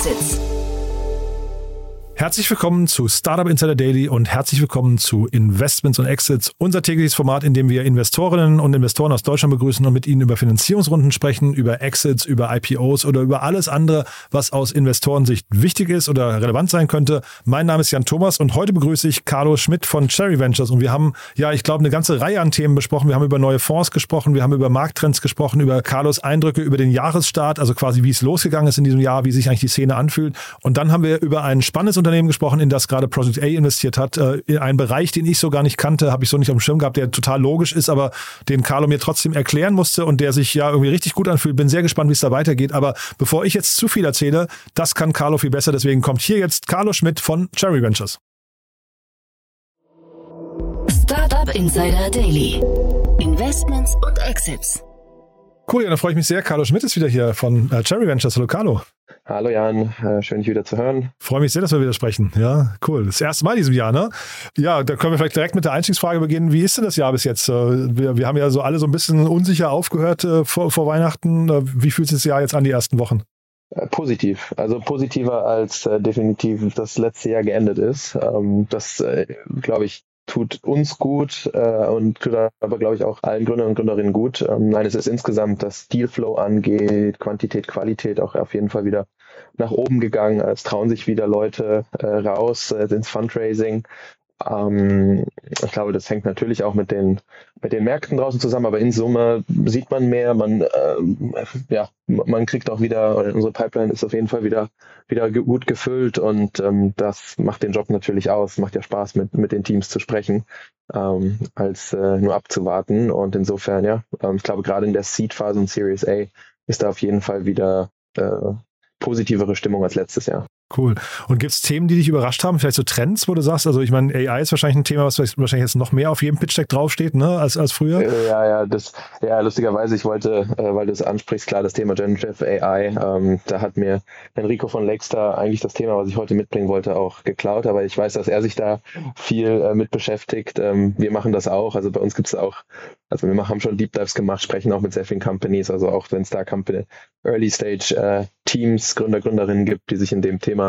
Exits. Herzlich willkommen zu Startup Insider Daily und herzlich willkommen zu Investments und Exits, unser tägliches Format, in dem wir Investorinnen und Investoren aus Deutschland begrüßen und mit ihnen über Finanzierungsrunden sprechen, über Exits, über IPOs oder über alles andere, was aus Investorensicht wichtig ist oder relevant sein könnte. Mein Name ist Jan Thomas und heute begrüße ich Carlo Schmidt von Cherry Ventures und wir haben, ja, ich glaube, eine ganze Reihe an Themen besprochen. Wir haben über neue Fonds gesprochen, wir haben über Markttrends gesprochen, über Carlos Eindrücke über den Jahresstart, also quasi wie es losgegangen ist in diesem Jahr, wie sich eigentlich die Szene anfühlt. Und dann haben wir über ein spannendes Unternehmen Unternehmen gesprochen, in das gerade Project A investiert hat, äh, in einen Bereich, den ich so gar nicht kannte, habe ich so nicht auf dem Schirm gehabt, der total logisch ist, aber den Carlo mir trotzdem erklären musste und der sich ja irgendwie richtig gut anfühlt. Bin sehr gespannt, wie es da weitergeht. Aber bevor ich jetzt zu viel erzähle, das kann Carlo viel besser. Deswegen kommt hier jetzt Carlo Schmidt von Cherry Ventures. Startup Insider Daily. Investments und Exits. Cool, ja, dann freue ich mich sehr. Carlo Schmidt ist wieder hier von äh, Cherry Ventures. Hallo Carlo. Hallo Jan, äh, schön dich wieder zu hören. Freue mich sehr, dass wir wieder sprechen. Ja, cool. Das erste Mal in diesem Jahr, ne? Ja, da können wir vielleicht direkt mit der Einstiegsfrage beginnen. Wie ist denn das Jahr bis jetzt? Äh, wir, wir haben ja so alle so ein bisschen unsicher aufgehört äh, vor, vor Weihnachten. Wie fühlt sich das Jahr jetzt an, die ersten Wochen? Positiv, also positiver als äh, definitiv das letzte Jahr geendet ist. Ähm, das, äh, glaube ich, tut uns gut äh, und tut aber, glaube ich, auch allen Gründern und Gründerinnen gut. Ähm, nein, es ist insgesamt, was Dealflow angeht, Quantität, Qualität auch auf jeden Fall wieder nach oben gegangen. Es trauen sich wieder Leute äh, raus äh, ins Fundraising. Ähm, ich glaube, das hängt natürlich auch mit den, mit den Märkten draußen zusammen, aber in Summe sieht man mehr, man, äh, ja, man kriegt auch wieder, unsere Pipeline ist auf jeden Fall wieder, wieder gut gefüllt und ähm, das macht den Job natürlich aus, macht ja Spaß, mit, mit den Teams zu sprechen, ähm, als äh, nur abzuwarten und insofern, ja, ähm, ich glaube, gerade in der Seed-Phase und Series A ist da auf jeden Fall wieder äh, positivere Stimmung als letztes Jahr. Cool. Und gibt es Themen, die dich überrascht haben? Vielleicht so Trends, wo du sagst, also ich meine, AI ist wahrscheinlich ein Thema, was wahrscheinlich jetzt noch mehr auf jedem Pitch-Deck draufsteht, ne, als, als früher. Ja, ja, das, ja, lustigerweise, ich wollte, äh, weil du es ansprichst, klar, das Thema Generative AI, ähm, da hat mir Enrico von Lakestar eigentlich das Thema, was ich heute mitbringen wollte, auch geklaut, aber ich weiß, dass er sich da viel äh, mit beschäftigt. Ähm, wir machen das auch, also bei uns gibt es auch, also wir haben schon Deep Dives gemacht, sprechen auch mit sehr vielen Companies, also auch wenn es da Company, Early Stage äh, Teams, Gründer, Gründerinnen gibt, die sich in dem Thema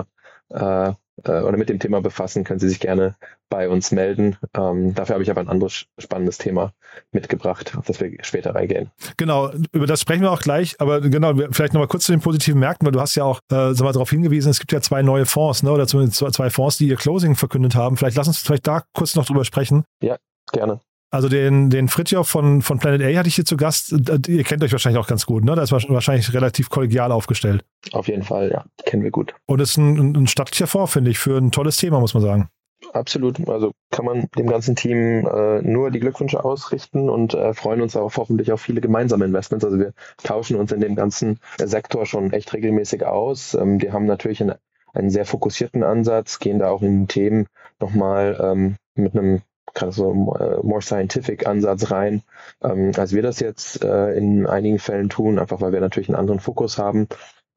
äh, äh, oder mit dem Thema befassen, können Sie sich gerne bei uns melden. Ähm, dafür habe ich aber ein anderes spannendes Thema mitgebracht, auf das wir später reingehen. Genau, über das sprechen wir auch gleich, aber genau, vielleicht nochmal kurz zu den positiven Märkten, weil du hast ja auch äh, sag mal, darauf hingewiesen, es gibt ja zwei neue Fonds, ne, oder zumindest zwei Fonds, die ihr Closing verkündet haben. Vielleicht lass uns vielleicht da kurz noch drüber sprechen. Ja, gerne. Also den, den Fritjof von, von Planet A hatte ich hier zu Gast. Ihr kennt euch wahrscheinlich auch ganz gut, ne? Das ist wahrscheinlich relativ kollegial aufgestellt. Auf jeden Fall, ja. Kennen wir gut. Und ist ein, ein stattlicher Fonds, finde ich, für ein tolles Thema, muss man sagen. Absolut. Also kann man dem ganzen Team äh, nur die Glückwünsche ausrichten und äh, freuen uns auch hoffentlich auf viele gemeinsame Investments. Also wir tauschen uns in dem ganzen Sektor schon echt regelmäßig aus. Ähm, wir haben natürlich einen, einen sehr fokussierten Ansatz, gehen da auch in Themen nochmal ähm, mit einem so äh, more scientific Ansatz rein, ähm, als wir das jetzt äh, in einigen Fällen tun, einfach weil wir natürlich einen anderen Fokus haben.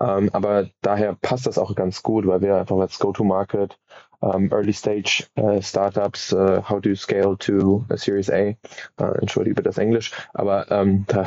Ähm, aber daher passt das auch ganz gut, weil wir einfach als Go-to-Market ähm, Early Stage uh, Startups, uh, how to scale to a Series A. Uh, entschuldige das Englisch, aber ähm, da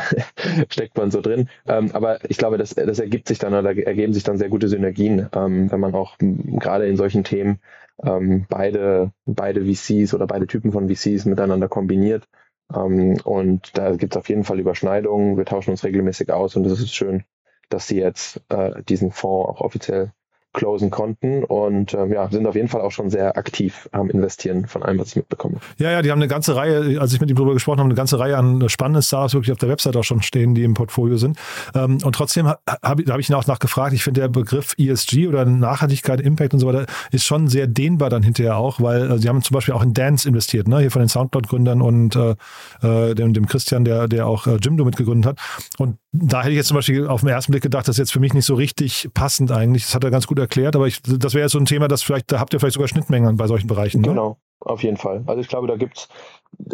steckt man so drin. Ähm, aber ich glaube, das, das ergibt sich dann oder ergeben sich dann sehr gute Synergien, ähm, wenn man auch gerade in solchen Themen ähm, beide, beide VCs oder beide Typen von VCs miteinander kombiniert. Ähm, und da gibt es auf jeden Fall Überschneidungen. Wir tauschen uns regelmäßig aus und es ist schön, dass sie jetzt äh, diesen Fonds auch offiziell closen konnten und ähm, ja, sind auf jeden Fall auch schon sehr aktiv am Investieren von allem, was ich mitbekomme. Ja, ja, die haben eine ganze Reihe, als ich mit ihm darüber gesprochen habe, eine ganze Reihe an spannenden Startups wirklich auf der Website auch schon stehen, die im Portfolio sind. Ähm, und trotzdem habe hab ich ihn auch nachgefragt, ich finde der Begriff ESG oder Nachhaltigkeit, Impact und so weiter ist schon sehr dehnbar dann hinterher auch, weil äh, sie haben zum Beispiel auch in Dance investiert, ne? hier von den Soundcloud-Gründern und äh, äh, dem, dem Christian, der, der auch äh, Jimdo mitgegründet hat. Und da hätte ich jetzt zum Beispiel auf den ersten Blick gedacht, das ist jetzt für mich nicht so richtig passend eigentlich. Das hat er ganz gut erklärt, aber ich, das wäre jetzt so ein Thema, das vielleicht, da habt ihr vielleicht sogar Schnittmengen bei solchen Bereichen. Ne? Genau, auf jeden Fall. Also ich glaube, da gibt's,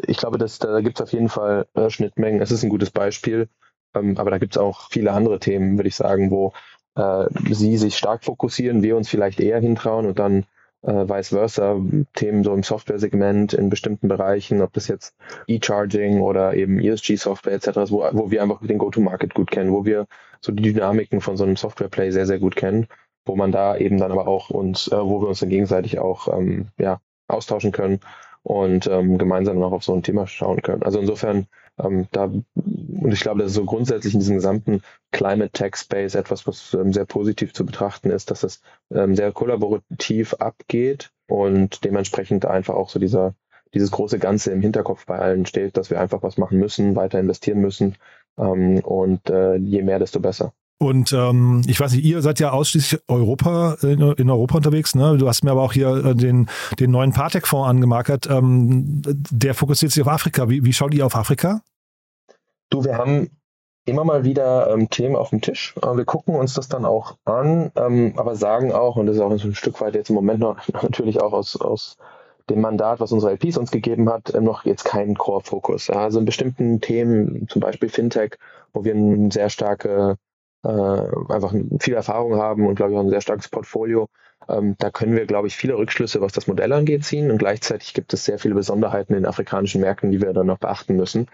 ich glaube, dass, da gibt's auf jeden Fall äh, Schnittmengen. Es ist ein gutes Beispiel, ähm, aber da gibt's auch viele andere Themen, würde ich sagen, wo äh, sie sich stark fokussieren, wir uns vielleicht eher hintrauen und dann äh, vice versa, Themen so im Software-Segment in bestimmten Bereichen, ob das jetzt E-Charging oder eben ESG-Software etc. wo, wo wir einfach den Go-to-Market gut kennen, wo wir so die Dynamiken von so einem Software-Play sehr, sehr gut kennen. wo man da eben dann aber auch uns, äh, wo wir uns dann gegenseitig auch ähm, ja, austauschen können und ähm, gemeinsam noch auf so ein Thema schauen können. Also insofern, ähm, da, und ich glaube, das ist so grundsätzlich in diesem gesamten Climate Tech Space etwas, was ähm, sehr positiv zu betrachten ist, dass es ähm, sehr kollaborativ abgeht und dementsprechend einfach auch so dieser, dieses große Ganze im Hinterkopf bei allen steht, dass wir einfach was machen müssen, weiter investieren müssen ähm, und äh, je mehr, desto besser. Und ähm, ich weiß nicht, ihr seid ja ausschließlich Europa in, in Europa unterwegs. Ne? Du hast mir aber auch hier äh, den, den neuen Partec-Fonds angemarkert. Ähm, der fokussiert sich auf Afrika. Wie, wie schaut ihr auf Afrika? Du, wir haben immer mal wieder ähm, Themen auf dem Tisch. Äh, wir gucken uns das dann auch an, ähm, aber sagen auch, und das ist auch ein Stück weit jetzt im Moment noch natürlich auch aus, aus dem Mandat, was unsere LPs uns gegeben hat, ähm, noch jetzt keinen Core-Fokus. Ja, also in bestimmten Themen, zum Beispiel Fintech, wo wir eine sehr starke äh, einfach viel Erfahrung haben und glaube ich auch ein sehr starkes Portfolio. Ähm, da können wir, glaube ich, viele Rückschlüsse, was das Modell angeht, ziehen und gleichzeitig gibt es sehr viele Besonderheiten in afrikanischen Märkten, die wir dann noch beachten müssen.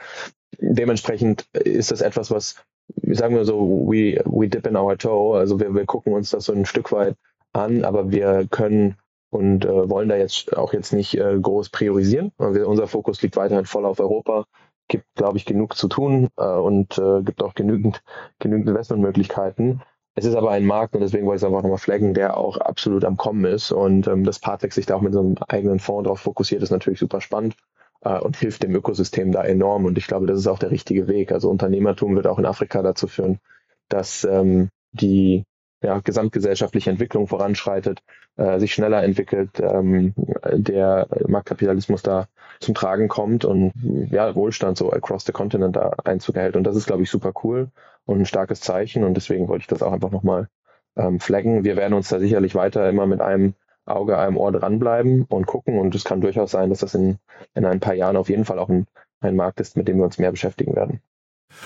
Dementsprechend ist das etwas, was, sagen wir so, we, we dip in our toe, also wir, wir gucken uns das so ein Stück weit an, aber wir können und äh, wollen da jetzt auch jetzt nicht äh, groß priorisieren. Wir, unser Fokus liegt weiterhin voll auf Europa gibt, glaube ich, genug zu tun äh, und äh, gibt auch genügend, genügend Investmentmöglichkeiten. Es ist aber ein Markt und deswegen wollte ich es einfach nochmal flaggen, der auch absolut am Kommen ist und ähm, das Partec sich da auch mit so einem eigenen Fonds drauf fokussiert, ist natürlich super spannend äh, und hilft dem Ökosystem da enorm und ich glaube, das ist auch der richtige Weg. Also Unternehmertum wird auch in Afrika dazu führen, dass ähm, die ja, gesamtgesellschaftliche Entwicklung voranschreitet, äh, sich schneller entwickelt, ähm, der Marktkapitalismus da zum Tragen kommt und ja, Wohlstand so across the continent da Einzug erhält. Und das ist, glaube ich, super cool und ein starkes Zeichen. Und deswegen wollte ich das auch einfach nochmal ähm, flaggen. Wir werden uns da sicherlich weiter immer mit einem Auge, einem Ohr dranbleiben und gucken. Und es kann durchaus sein, dass das in, in ein paar Jahren auf jeden Fall auch ein, ein Markt ist, mit dem wir uns mehr beschäftigen werden.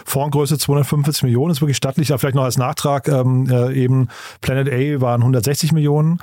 Fondsgröße 245 Millionen ist wirklich stattlich. Da vielleicht noch als Nachtrag ähm, äh, eben Planet A waren 160 Millionen.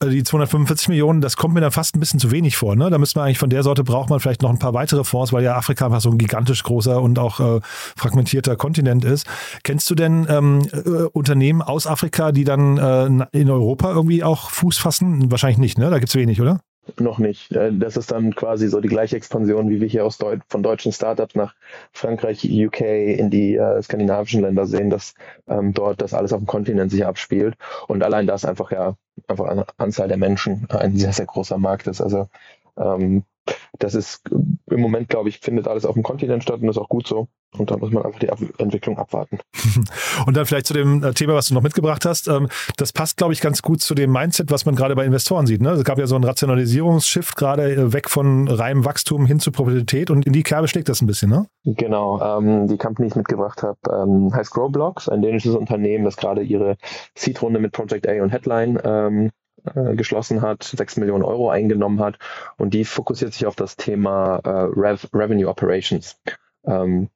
Äh, die 245 Millionen, das kommt mir dann fast ein bisschen zu wenig vor. Ne? Da müsste man eigentlich von der Sorte braucht man vielleicht noch ein paar weitere Fonds, weil ja Afrika einfach so ein gigantisch großer und auch äh, fragmentierter Kontinent ist. Kennst du denn ähm, äh, Unternehmen aus Afrika, die dann äh, in Europa irgendwie auch Fuß fassen? Wahrscheinlich nicht, ne? Da gibt es wenig, oder? Noch nicht. Äh, das ist dann quasi so die gleiche Expansion, wie wir hier aus Deut von deutschen Startups nach Frankreich, UK, in die äh, skandinavischen Länder sehen, dass ähm, dort das alles auf dem Kontinent sich abspielt. Und allein das einfach ja einfach eine Anzahl der Menschen ein sehr, sehr großer Markt ist. Also ähm, das ist im Moment, glaube ich, findet alles auf dem Kontinent statt und ist auch gut so. Und da muss man einfach die Ab Entwicklung abwarten. Und dann vielleicht zu dem äh, Thema, was du noch mitgebracht hast. Ähm, das passt, glaube ich, ganz gut zu dem Mindset, was man gerade bei Investoren sieht. Ne? Es gab ja so einen Rationalisierungsshift gerade äh, weg von reinem Wachstum hin zu Profitabilität und in die Kerbe schlägt das ein bisschen, ne? Genau. Ähm, die Company, die ich mitgebracht habe, ähm, heißt Growblocks, ein dänisches Unternehmen, das gerade ihre Seed-Runde mit Project A und Headline ähm, äh, geschlossen hat, 6 Millionen Euro eingenommen hat und die fokussiert sich auf das Thema äh, Rev Revenue Operations. Ähm,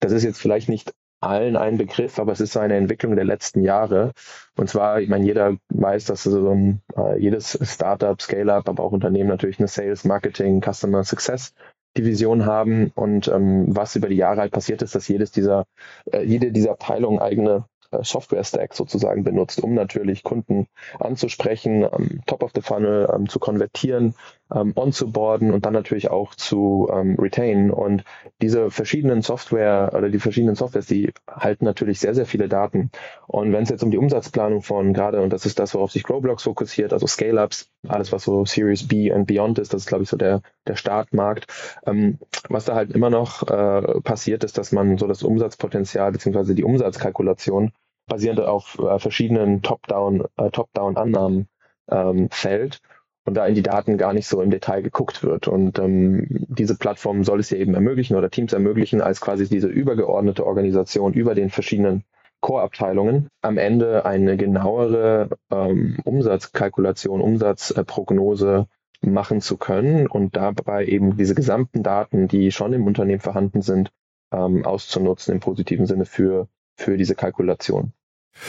das ist jetzt vielleicht nicht allen ein Begriff, aber es ist eine Entwicklung der letzten Jahre. Und zwar, ich meine, jeder weiß, dass so ein, äh, jedes Startup, Scale-up, aber auch Unternehmen natürlich eine Sales, Marketing, Customer Success Division haben und ähm, was über die Jahre halt passiert ist, dass jedes dieser, äh, jede dieser Abteilungen eigene Software-Stack sozusagen benutzt, um natürlich Kunden anzusprechen, ähm, Top of the Funnel ähm, zu konvertieren, ähm, onzuboarden und dann natürlich auch zu ähm, retain. Und diese verschiedenen Software oder die verschiedenen Softwares, die halten natürlich sehr, sehr viele Daten. Und wenn es jetzt um die Umsatzplanung von gerade, und das ist das, worauf sich Growblocks fokussiert, also Scale-Ups, alles was so Series B und Beyond ist, das ist, glaube ich, so der, der Startmarkt. Ähm, was da halt immer noch äh, passiert, ist, dass man so das Umsatzpotenzial beziehungsweise die Umsatzkalkulation basierend auf äh, verschiedenen Top-Down, äh, Top-Down-Annahmen ähm, fällt und da in die Daten gar nicht so im Detail geguckt wird. Und ähm, diese Plattform soll es ja eben ermöglichen oder Teams ermöglichen, als quasi diese übergeordnete Organisation über den verschiedenen Core-Abteilungen am Ende eine genauere ähm, Umsatzkalkulation, Umsatzprognose machen zu können und dabei eben diese gesamten Daten, die schon im Unternehmen vorhanden sind, ähm, auszunutzen im positiven Sinne für, für diese Kalkulation.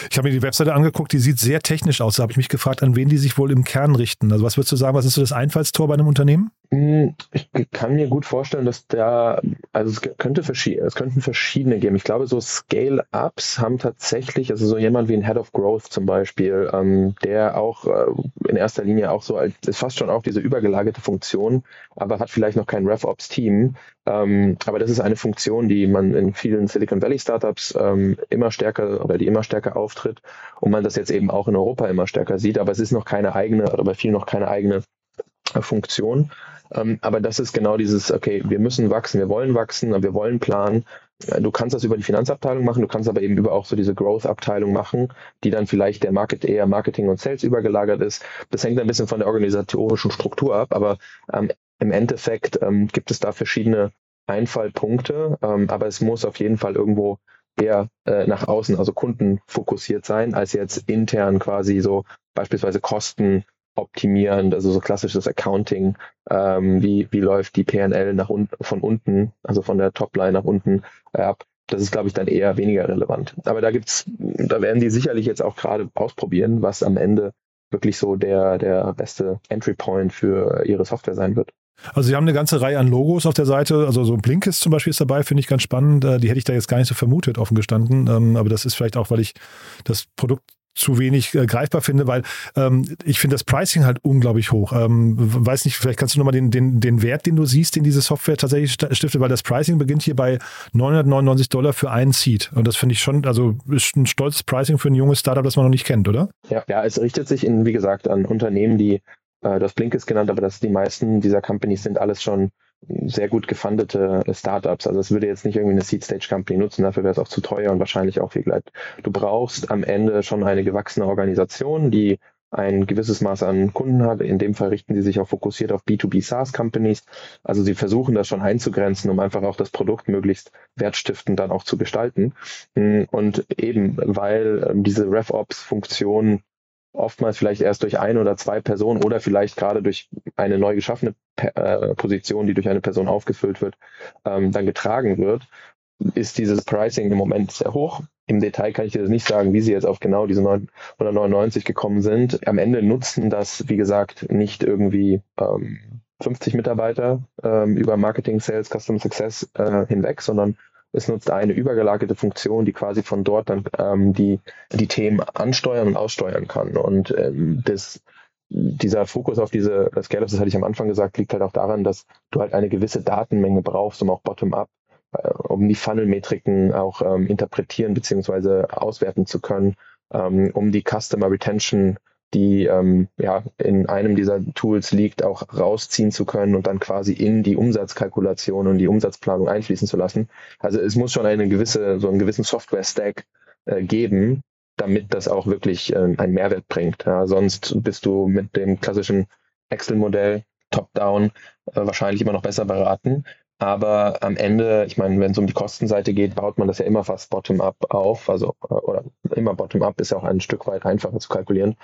Ich habe mir die Webseite angeguckt, die sieht sehr technisch aus. Da habe ich mich gefragt, an wen die sich wohl im Kern richten. Also was würdest du sagen, was ist so das Einfallstor bei einem Unternehmen? Hm, ich kann mir gut vorstellen, dass da, also es könnte es könnten verschiedene geben. Ich glaube, so Scale-Ups haben tatsächlich, also so jemand wie ein Head of Growth zum Beispiel, ähm, der auch äh, in erster Linie auch so ist fast schon auch diese übergelagerte Funktion, aber hat vielleicht noch kein RevOps-Team. Ähm, aber das ist eine Funktion, die man in vielen Silicon Valley Startups ähm, immer stärker oder die immer stärker auftritt und man das jetzt eben auch in Europa immer stärker sieht. Aber es ist noch keine eigene oder bei vielen noch keine eigene äh, Funktion. Ähm, aber das ist genau dieses, okay, wir müssen wachsen, wir wollen wachsen, wir wollen planen. Äh, du kannst das über die Finanzabteilung machen, du kannst aber eben über auch so diese Growth-Abteilung machen, die dann vielleicht der Market eher Marketing und Sales übergelagert ist. Das hängt ein bisschen von der organisatorischen Struktur ab, aber ähm, im Endeffekt ähm, gibt es da verschiedene Einfallpunkte, ähm, aber es muss auf jeden Fall irgendwo eher äh, nach außen, also kundenfokussiert sein, als jetzt intern quasi so beispielsweise Kosten optimieren, also so klassisches Accounting, ähm, wie, wie läuft die PNL nach un von unten, also von der Topline nach unten äh, ab. Das ist, glaube ich, dann eher weniger relevant. Aber da gibt's, da werden die sicherlich jetzt auch gerade ausprobieren, was am Ende wirklich so der, der beste Entry Point für ihre Software sein wird. Also Sie haben eine ganze Reihe an Logos auf der Seite, also so Blinkist zum Beispiel ist dabei, finde ich ganz spannend. Äh, die hätte ich da jetzt gar nicht so vermutet, offen gestanden. Ähm, aber das ist vielleicht auch, weil ich das Produkt zu wenig äh, greifbar finde, weil ähm, ich finde das Pricing halt unglaublich hoch. Ähm, weiß nicht, vielleicht kannst du nochmal den, den, den Wert, den du siehst, den diese Software tatsächlich stiftet, weil das Pricing beginnt hier bei 999 Dollar für einen Seed. Und das finde ich schon, also ist ein stolzes Pricing für ein junges Startup, das man noch nicht kennt, oder? Ja, ja es richtet sich in, wie gesagt, an Unternehmen, die äh, das Blink ist genannt, aber das die meisten dieser Companies sind alles schon sehr gut gefundete Startups. Also es würde jetzt nicht irgendwie eine Seed Stage Company nutzen, dafür wäre es auch zu teuer und wahrscheinlich auch viel Gleit. Du brauchst am Ende schon eine gewachsene Organisation, die ein gewisses Maß an Kunden hat. In dem Fall richten sie sich auch fokussiert auf B2B SaaS Companies. Also sie versuchen das schon einzugrenzen, um einfach auch das Produkt möglichst wertstiftend dann auch zu gestalten. Und eben, weil ähm, diese RevOps-Funktion oftmals vielleicht erst durch eine oder zwei Personen oder vielleicht gerade durch eine neu geschaffene äh, Position, die durch eine Person aufgefüllt wird, ähm, dann getragen wird, ist dieses Pricing im Moment sehr hoch. Im Detail kann ich dir nicht sagen, wie sie jetzt auf genau diese 199 gekommen sind. Am Ende nutzen das, wie gesagt, nicht irgendwie ähm, 50 Mitarbeiter ähm, über Marketing, Sales, Customer Success äh, hinweg, sondern es nutzt eine übergelagerte Funktion, die quasi von dort dann ähm, die, die Themen ansteuern und aussteuern kann. Und ähm, das, dieser Fokus auf diese Scale-Ups, das hatte ich am Anfang gesagt, liegt halt auch daran, dass du halt eine gewisse Datenmenge brauchst, um auch bottom-up, äh, um die Funnel-Metriken auch ähm, interpretieren bzw. auswerten zu können, ähm, um die Customer Retention die ähm, ja in einem dieser Tools liegt, auch rausziehen zu können und dann quasi in die Umsatzkalkulation und die Umsatzplanung einfließen zu lassen. Also es muss schon eine gewisse, so einen gewissen Software-Stack äh, geben, damit das auch wirklich äh, einen Mehrwert bringt. Ja, sonst bist du mit dem klassischen Excel-Modell top-down äh, wahrscheinlich immer noch besser beraten. Aber am Ende, ich meine, wenn es um die Kostenseite geht, baut man das ja immer fast bottom-up auf. Also, äh, oder immer bottom-up ist ja auch ein Stück weit einfacher zu kalkulieren.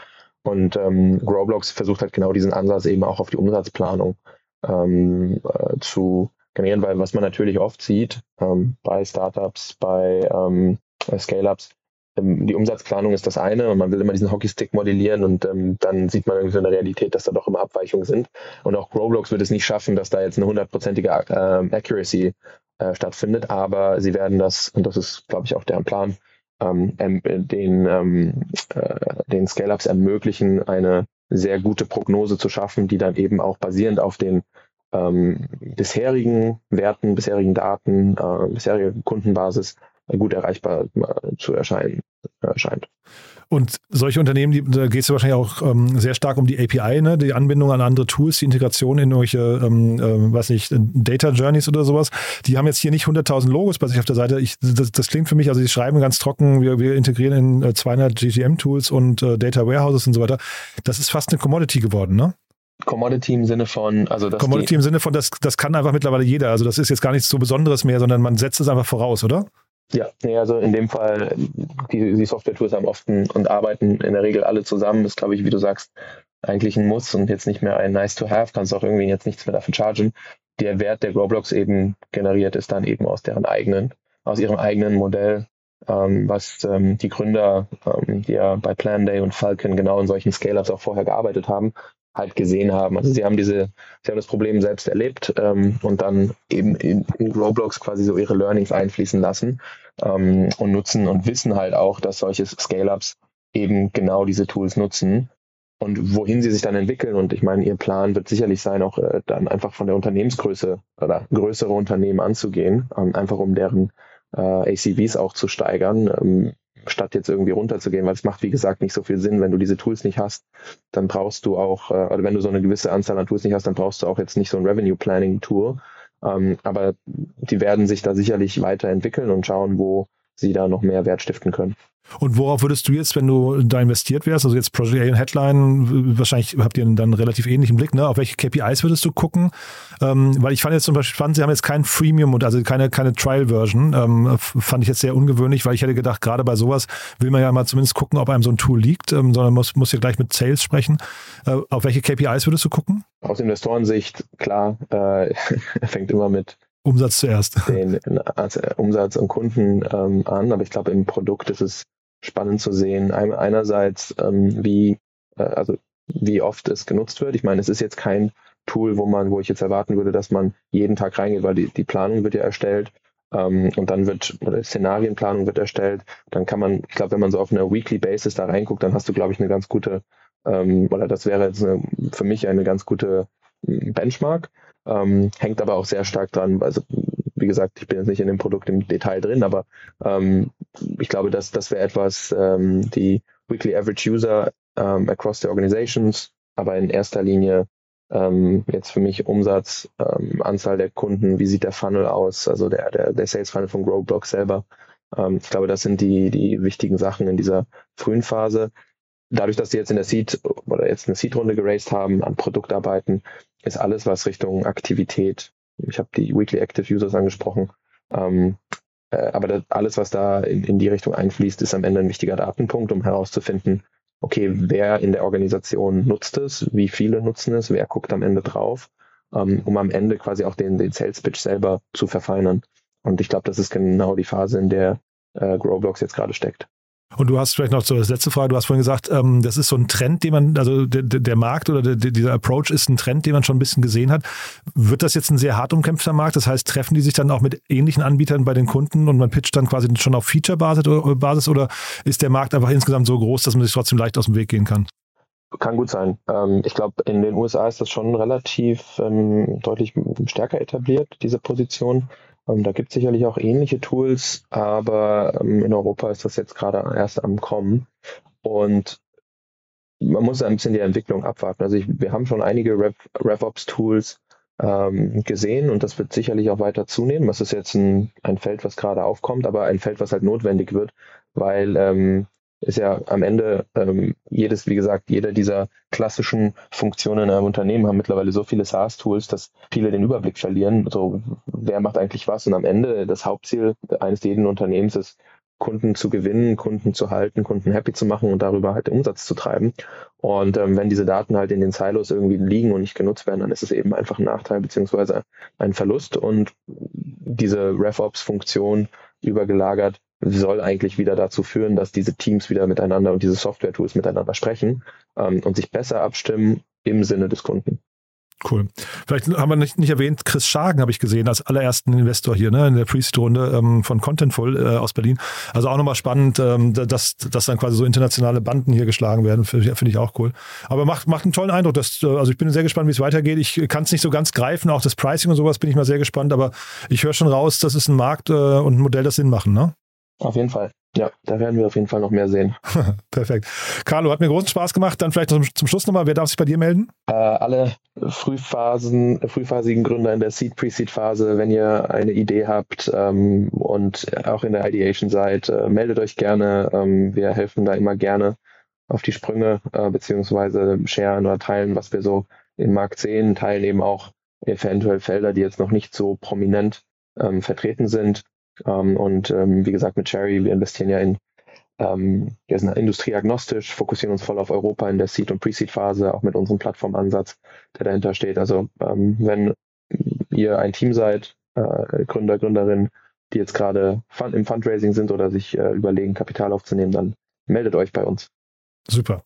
Und ähm, Growblocks versucht halt genau diesen Ansatz eben auch auf die Umsatzplanung ähm, äh, zu generieren, weil was man natürlich oft sieht ähm, bei Startups, bei ähm, Scale-Ups, ähm, die Umsatzplanung ist das eine und man will immer diesen Hockeystick modellieren und ähm, dann sieht man irgendwie so eine Realität, dass da doch immer Abweichungen sind. Und auch Growblocks wird es nicht schaffen, dass da jetzt eine hundertprozentige äh, Accuracy äh, stattfindet, aber sie werden das, und das ist, glaube ich, auch deren Plan, ähm, den, ähm, äh, den Scale-Ups ermöglichen, eine sehr gute Prognose zu schaffen, die dann eben auch basierend auf den ähm, bisherigen Werten, bisherigen Daten, äh, bisheriger Kundenbasis gut erreichbar äh, zu erscheinen erscheint. Und solche Unternehmen, die, da geht es ja wahrscheinlich auch ähm, sehr stark um die API, ne? die Anbindung an andere Tools, die Integration in irgendwelche, ähm, äh, weiß nicht, Data Journeys oder sowas. Die haben jetzt hier nicht 100.000 Logos bei sich auf der Seite. Ich, das, das, klingt für mich, also sie schreiben ganz trocken, wir, wir integrieren in äh, 200 GTM-Tools und äh, Data Warehouses und so weiter. Das ist fast eine Commodity geworden, ne? Commodity im Sinne von, also das Commodity im Sinne von, das, das kann einfach mittlerweile jeder. Also das ist jetzt gar nichts so Besonderes mehr, sondern man setzt es einfach voraus, oder? Ja, nee, also in dem Fall, die, die Software-Tools haben oft und arbeiten in der Regel alle zusammen. Das glaube ich, wie du sagst, eigentlich ein Muss und jetzt nicht mehr ein Nice to have, kannst auch irgendwie jetzt nichts mehr dafür chargen. Der Wert, der Roblox eben generiert, ist dann eben aus deren eigenen, aus ihrem eigenen Modell, ähm, was ähm, die Gründer, ähm, die ja bei Plan Day und Falcon genau in solchen Scale-Ups auch vorher gearbeitet haben, halt gesehen haben. Also sie haben diese, sie haben das Problem selbst erlebt ähm, und dann eben in, in, Roblox quasi so ihre Learnings einfließen lassen ähm, und nutzen und wissen halt auch, dass solche Scale-Ups eben genau diese Tools nutzen und wohin sie sich dann entwickeln. Und ich meine, ihr Plan wird sicherlich sein, auch äh, dann einfach von der Unternehmensgröße oder größere Unternehmen anzugehen, ähm, einfach um deren äh, ACVs auch zu steigern. Ähm, statt jetzt irgendwie runterzugehen, weil es macht, wie gesagt, nicht so viel Sinn. Wenn du diese Tools nicht hast, dann brauchst du auch, äh, oder wenn du so eine gewisse Anzahl an Tools nicht hast, dann brauchst du auch jetzt nicht so ein Revenue Planning Tool. Ähm, aber die werden sich da sicherlich weiterentwickeln und schauen, wo sie da noch mehr Wert stiften können. Und worauf würdest du jetzt, wenn du da investiert wärst, also jetzt Project A und Headline, wahrscheinlich habt ihr dann relativ ähnlichen Blick, ne? Auf welche KPIs würdest du gucken? Ähm, weil ich fand jetzt zum Beispiel spannend, sie haben jetzt kein Freemium und also keine, keine Trial-Version. Ähm, fand ich jetzt sehr ungewöhnlich, weil ich hätte gedacht, gerade bei sowas will man ja mal zumindest gucken, ob einem so ein Tool liegt, ähm, sondern muss, muss ja gleich mit Sales sprechen. Äh, auf welche KPIs würdest du gucken? Aus Investorensicht, klar, äh, fängt immer mit Umsatz zuerst. Den also Umsatz und Kunden ähm, an, aber ich glaube, im Produkt ist es spannend zu sehen. Einerseits, ähm, wie, äh, also wie oft es genutzt wird. Ich meine, es ist jetzt kein Tool, wo man, wo ich jetzt erwarten würde, dass man jeden Tag reingeht, weil die, die Planung wird ja erstellt ähm, und dann wird, oder Szenarienplanung wird erstellt. Dann kann man, ich glaube, wenn man so auf einer Weekly Basis da reinguckt, dann hast du, glaube ich, eine ganz gute, ähm, oder das wäre jetzt eine, für mich eine ganz gute hm, Benchmark. Ähm, hängt aber auch sehr stark dran, also wie gesagt, ich bin jetzt nicht in dem Produkt im Detail drin, aber ähm, ich glaube, dass das wäre etwas, ähm, die Weekly Average User ähm, across the organizations, aber in erster Linie ähm, jetzt für mich Umsatz, ähm, Anzahl der Kunden, wie sieht der Funnel aus, also der, der, der Sales Funnel von Growblock selber. Ähm, ich glaube, das sind die, die wichtigen Sachen in dieser frühen Phase. Dadurch, dass die jetzt in der Seed oder jetzt eine Seed-Runde geraced haben, an Produktarbeiten, ist alles, was Richtung Aktivität ich habe die Weekly Active Users angesprochen. Ähm, äh, aber das, alles, was da in, in, die Richtung einfließt, ist am Ende ein wichtiger Datenpunkt, um herauszufinden, okay, wer in der Organisation nutzt es, wie viele nutzen es, wer guckt am Ende drauf, ähm, um am Ende quasi auch den, den Sales Pitch selber zu verfeinern. Und ich glaube, das ist genau die Phase, in der äh, Growblocks jetzt gerade steckt. Und du hast vielleicht noch zur letzte Frage, du hast vorhin gesagt, ähm, das ist so ein Trend, den man, also der, der Markt oder der, dieser Approach ist ein Trend, den man schon ein bisschen gesehen hat. Wird das jetzt ein sehr hart umkämpfter Markt? Das heißt, treffen die sich dann auch mit ähnlichen Anbietern bei den Kunden und man pitcht dann quasi schon auf Feature-Basis oder ist der Markt einfach insgesamt so groß, dass man sich trotzdem leicht aus dem Weg gehen kann? Kann gut sein. Ähm, ich glaube, in den USA ist das schon relativ ähm, deutlich stärker etabliert, diese Position. Ähm, da gibt es sicherlich auch ähnliche Tools, aber ähm, in Europa ist das jetzt gerade erst am Kommen. Und man muss ein bisschen die Entwicklung abwarten. Also ich, wir haben schon einige Rev, RevOps-Tools ähm, gesehen und das wird sicherlich auch weiter zunehmen. Das ist jetzt ein, ein Feld, was gerade aufkommt, aber ein Feld, was halt notwendig wird, weil ähm, ist ja am Ende ähm, jedes, wie gesagt, jeder dieser klassischen Funktionen in einem Unternehmen haben mittlerweile so viele SaaS-Tools, dass viele den Überblick verlieren. So, wer macht eigentlich was? Und am Ende das Hauptziel eines jeden Unternehmens ist, Kunden zu gewinnen, Kunden zu halten, Kunden happy zu machen und darüber halt den Umsatz zu treiben. Und ähm, wenn diese Daten halt in den Silos irgendwie liegen und nicht genutzt werden, dann ist es eben einfach ein Nachteil beziehungsweise ein Verlust. Und diese RevOps-Funktion übergelagert soll eigentlich wieder dazu führen, dass diese Teams wieder miteinander und diese Software-Tools miteinander sprechen ähm, und sich besser abstimmen im Sinne des Kunden. Cool. Vielleicht haben wir nicht, nicht erwähnt, Chris Schagen habe ich gesehen als allerersten Investor hier ne, in der Pre-Seed-Runde ähm, von Contentful äh, aus Berlin. Also auch nochmal spannend, ähm, dass, dass dann quasi so internationale Banden hier geschlagen werden. Finde find ich auch cool. Aber macht, macht einen tollen Eindruck. Dass, äh, also ich bin sehr gespannt, wie es weitergeht. Ich kann es nicht so ganz greifen, auch das Pricing und sowas bin ich mal sehr gespannt. Aber ich höre schon raus, das ist ein Markt äh, und ein Modell, das Sinn machen. Ne? Auf jeden Fall. Ja, da werden wir auf jeden Fall noch mehr sehen. Perfekt. Carlo, hat mir großen Spaß gemacht. Dann vielleicht zum, zum Schluss nochmal, wer darf sich bei dir melden? Äh, alle Frühphasen, frühphasigen Gründer in der Seed, Pre-Seed-Phase, wenn ihr eine Idee habt ähm, und auch in der Ideation seid, äh, meldet euch gerne. Ähm, wir helfen da immer gerne auf die Sprünge, äh, beziehungsweise sharen oder teilen, was wir so im Markt sehen, teilen eben auch eventuell Felder, die jetzt noch nicht so prominent ähm, vertreten sind. Ähm, und ähm, wie gesagt, mit Cherry, wir investieren ja in, ähm, wir sind industrieagnostisch, fokussieren uns voll auf Europa in der Seed- und Pre-Seed-Phase, auch mit unserem Plattformansatz, der dahinter steht. Also ähm, wenn ihr ein Team seid, äh, Gründer, Gründerin, die jetzt gerade fun im Fundraising sind oder sich äh, überlegen, Kapital aufzunehmen, dann meldet euch bei uns. Super.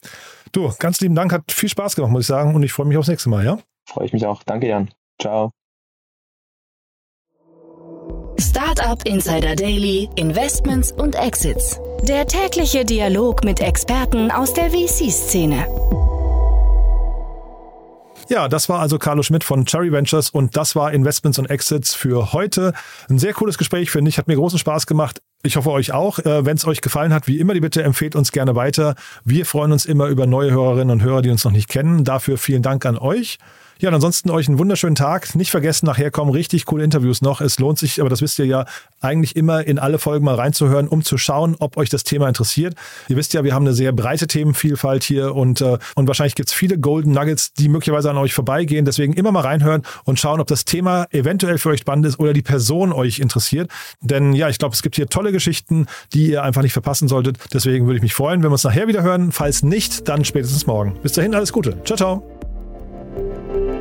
Du, ganz lieben Dank, hat viel Spaß gemacht, muss ich sagen, und ich freue mich aufs nächste Mal, ja? Freue ich mich auch. Danke, Jan. Ciao. Startup Insider Daily, Investments und Exits. Der tägliche Dialog mit Experten aus der VC-Szene. Ja, das war also Carlo Schmidt von Cherry Ventures und das war Investments und Exits für heute. Ein sehr cooles Gespräch, finde ich. Hat mir großen Spaß gemacht. Ich hoffe euch auch. Äh, Wenn es euch gefallen hat, wie immer die Bitte, empfehlt uns gerne weiter. Wir freuen uns immer über neue Hörerinnen und Hörer, die uns noch nicht kennen. Dafür vielen Dank an euch. Ja, und ansonsten euch einen wunderschönen Tag. Nicht vergessen, nachher kommen richtig coole Interviews noch. Es lohnt sich, aber das wisst ihr ja, eigentlich immer in alle Folgen mal reinzuhören, um zu schauen, ob euch das Thema interessiert. Ihr wisst ja, wir haben eine sehr breite Themenvielfalt hier und, äh, und wahrscheinlich gibt's viele Golden Nuggets, die möglicherweise an euch vorbeigehen. Deswegen immer mal reinhören und schauen, ob das Thema eventuell für euch spannend ist oder die Person euch interessiert. Denn ja, ich glaube, es gibt hier tolle Geschichten, die ihr einfach nicht verpassen solltet. Deswegen würde ich mich freuen, wenn wir uns nachher wieder hören. Falls nicht, dann spätestens morgen. Bis dahin, alles Gute. Ciao, ciao. Thank you.